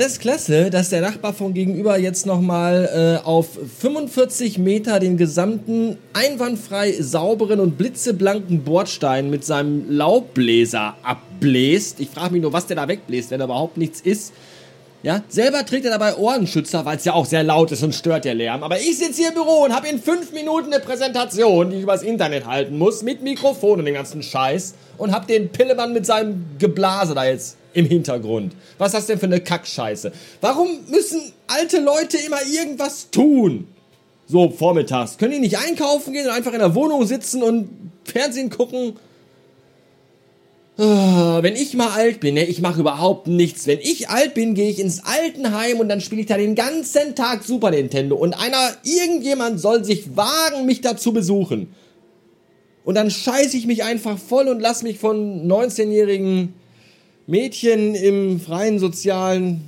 Das ist klasse, dass der Nachbar von gegenüber jetzt nochmal äh, auf 45 Meter den gesamten einwandfrei sauberen und blitzeblanken Bordstein mit seinem Laubbläser abbläst. Ich frage mich nur, was der da wegbläst, wenn da überhaupt nichts ist. Ja, selber trägt er dabei Ohrenschützer, weil es ja auch sehr laut ist und stört der Lärm. Aber ich sitze hier im Büro und habe in fünf Minuten eine Präsentation, die ich übers Internet halten muss, mit Mikrofon und dem ganzen Scheiß und hab den Pillemann mit seinem Geblase da jetzt im Hintergrund. Was ist das denn für eine Kackscheiße? Warum müssen alte Leute immer irgendwas tun? So vormittags. Können die nicht einkaufen gehen und einfach in der Wohnung sitzen und Fernsehen gucken? Ah, wenn ich mal alt bin, ne, ich mache überhaupt nichts. Wenn ich alt bin, gehe ich ins Altenheim und dann spiele ich da den ganzen Tag Super Nintendo. Und einer, irgendjemand soll sich wagen, mich da zu besuchen. Und dann scheiße ich mich einfach voll und lass mich von 19-jährigen Mädchen im freien sozialen,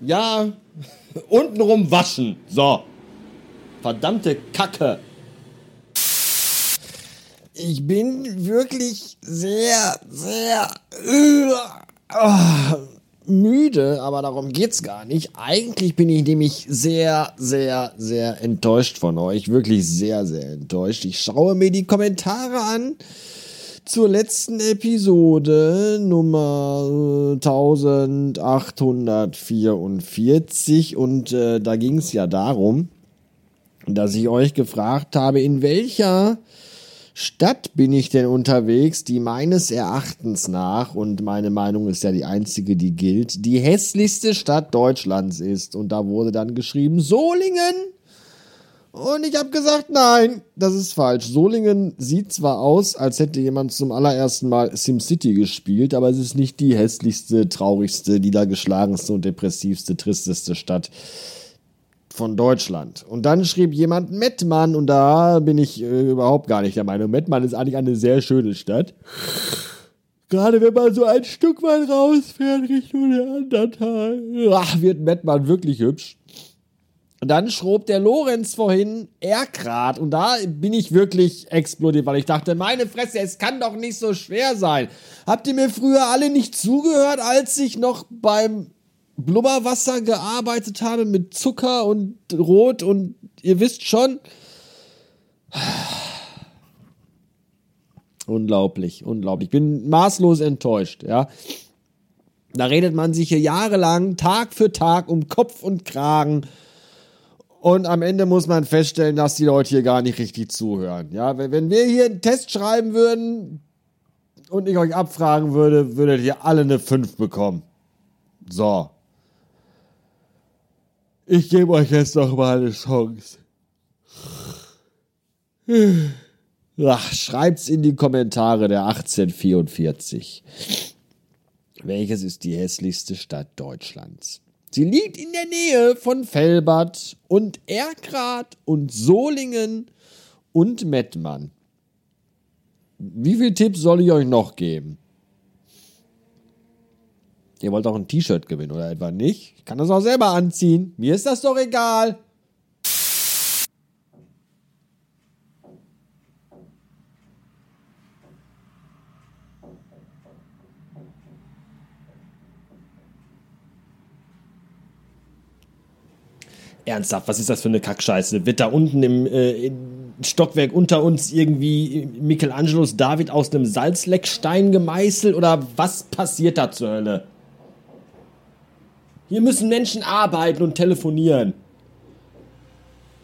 ja, untenrum waschen. So. Verdammte Kacke. Ich bin wirklich sehr, sehr uh, müde, aber darum geht's gar nicht. Eigentlich bin ich nämlich sehr, sehr, sehr enttäuscht von euch. Wirklich sehr, sehr enttäuscht. Ich schaue mir die Kommentare an zur letzten Episode Nummer 1844 und äh, da ging es ja darum, dass ich euch gefragt habe, in welcher Stadt bin ich denn unterwegs, die meines Erachtens nach, und meine Meinung ist ja die einzige, die gilt, die hässlichste Stadt Deutschlands ist. Und da wurde dann geschrieben Solingen. Und ich habe gesagt, nein, das ist falsch. Solingen sieht zwar aus, als hätte jemand zum allerersten Mal SimCity gespielt, aber es ist nicht die hässlichste, traurigste, niedergeschlagenste und depressivste, tristeste Stadt von Deutschland. Und dann schrieb jemand Mettmann und da bin ich äh, überhaupt gar nicht der Meinung. Mettmann ist eigentlich eine sehr schöne Stadt. Gerade wenn man so ein Stück weit rausfährt Richtung der Andertal, ach, wird Mettmann wirklich hübsch. Und dann schrob der Lorenz vorhin Erkrad und da bin ich wirklich explodiert, weil ich dachte, meine Fresse, es kann doch nicht so schwer sein. Habt ihr mir früher alle nicht zugehört, als ich noch beim Blubberwasser gearbeitet habe mit Zucker und Rot und ihr wisst schon. Unglaublich, unglaublich. Ich bin maßlos enttäuscht, ja. Da redet man sich hier jahrelang, Tag für Tag um Kopf und Kragen und am Ende muss man feststellen, dass die Leute hier gar nicht richtig zuhören. Ja, wenn wir hier einen Test schreiben würden und ich euch abfragen würde, würdet ihr alle eine 5 bekommen. So. Ich gebe euch jetzt noch mal eine Chance. Ach, schreibt's in die Kommentare der 1844. Welches ist die hässlichste Stadt Deutschlands? Sie liegt in der Nähe von Fellbad und Erkrath und Solingen und Mettmann. Wie viele Tipps soll ich euch noch geben? Ihr wollt auch ein T-Shirt gewinnen oder etwa nicht? Ich kann das auch selber anziehen. Mir ist das doch egal. Ernsthaft, was ist das für eine Kackscheiße? Wird da unten im, äh, Stockwerk unter uns irgendwie Michelangelos David aus einem Salzleckstein gemeißelt oder was passiert da zur Hölle? Hier müssen Menschen arbeiten und telefonieren.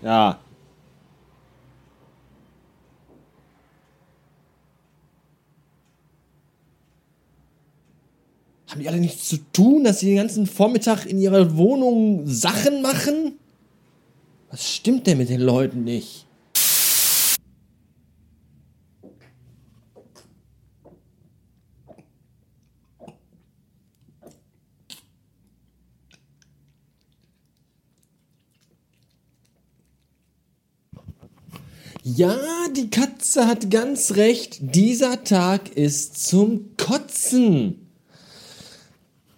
Ja. Haben die alle nichts zu tun, dass sie den ganzen Vormittag in ihrer Wohnung Sachen machen? Stimmt denn mit den Leuten nicht? Ja, die Katze hat ganz recht. Dieser Tag ist zum Kotzen.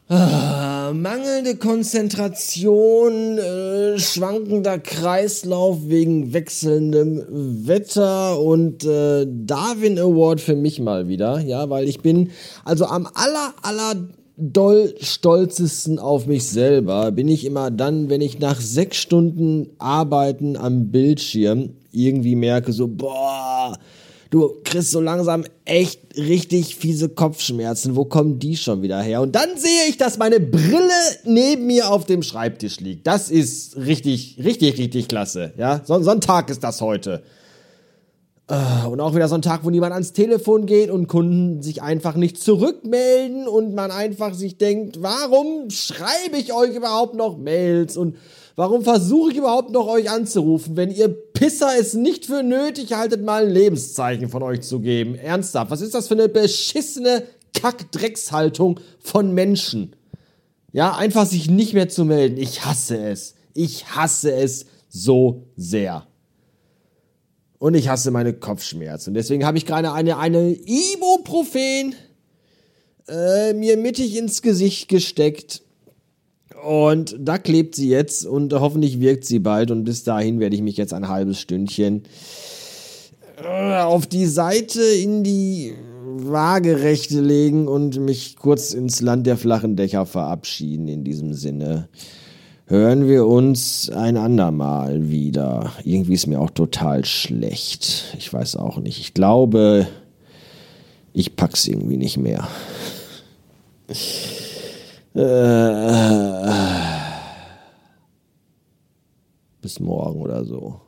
Ah, mangelnde Konzentration, äh, schwankender Kreislauf wegen wechselndem Wetter und äh, Darwin Award für mich mal wieder, ja, weil ich bin also am aller aller doll stolzesten auf mich selber bin ich immer dann, wenn ich nach sechs Stunden Arbeiten am Bildschirm irgendwie merke, so, boah, du kriegst so langsam echt richtig fiese Kopfschmerzen. Wo kommen die schon wieder her? Und dann sehe ich, dass meine Brille neben mir auf dem Schreibtisch liegt. Das ist richtig, richtig, richtig klasse. Ja, so, so ein Tag ist das heute. Äh, und auch wieder so ein Tag, wo niemand ans Telefon geht und Kunden sich einfach nicht zurückmelden und man einfach sich denkt, warum schreibe ich euch überhaupt noch Mails und warum versuche ich überhaupt noch euch anzurufen, wenn ihr Pisser es nicht für nötig haltet, mal ein Lebenszeichen von euch zu geben? Ernsthaft, was ist das für eine beschissene Kackdreckshaltung von Menschen? Ja, einfach sich nicht mehr zu melden. Ich hasse es. Ich hasse es so sehr und ich hasse meine Kopfschmerzen. Deswegen habe ich gerade eine, eine Ibuprofen äh, mir mittig ins Gesicht gesteckt. Und da klebt sie jetzt und hoffentlich wirkt sie bald. Und bis dahin werde ich mich jetzt ein halbes Stündchen äh, auf die Seite in die Waagerechte legen und mich kurz ins Land der flachen Dächer verabschieden in diesem Sinne hören wir uns ein andermal wieder. Irgendwie ist mir auch total schlecht. Ich weiß auch nicht. Ich glaube, ich pack's irgendwie nicht mehr. Äh, bis morgen oder so.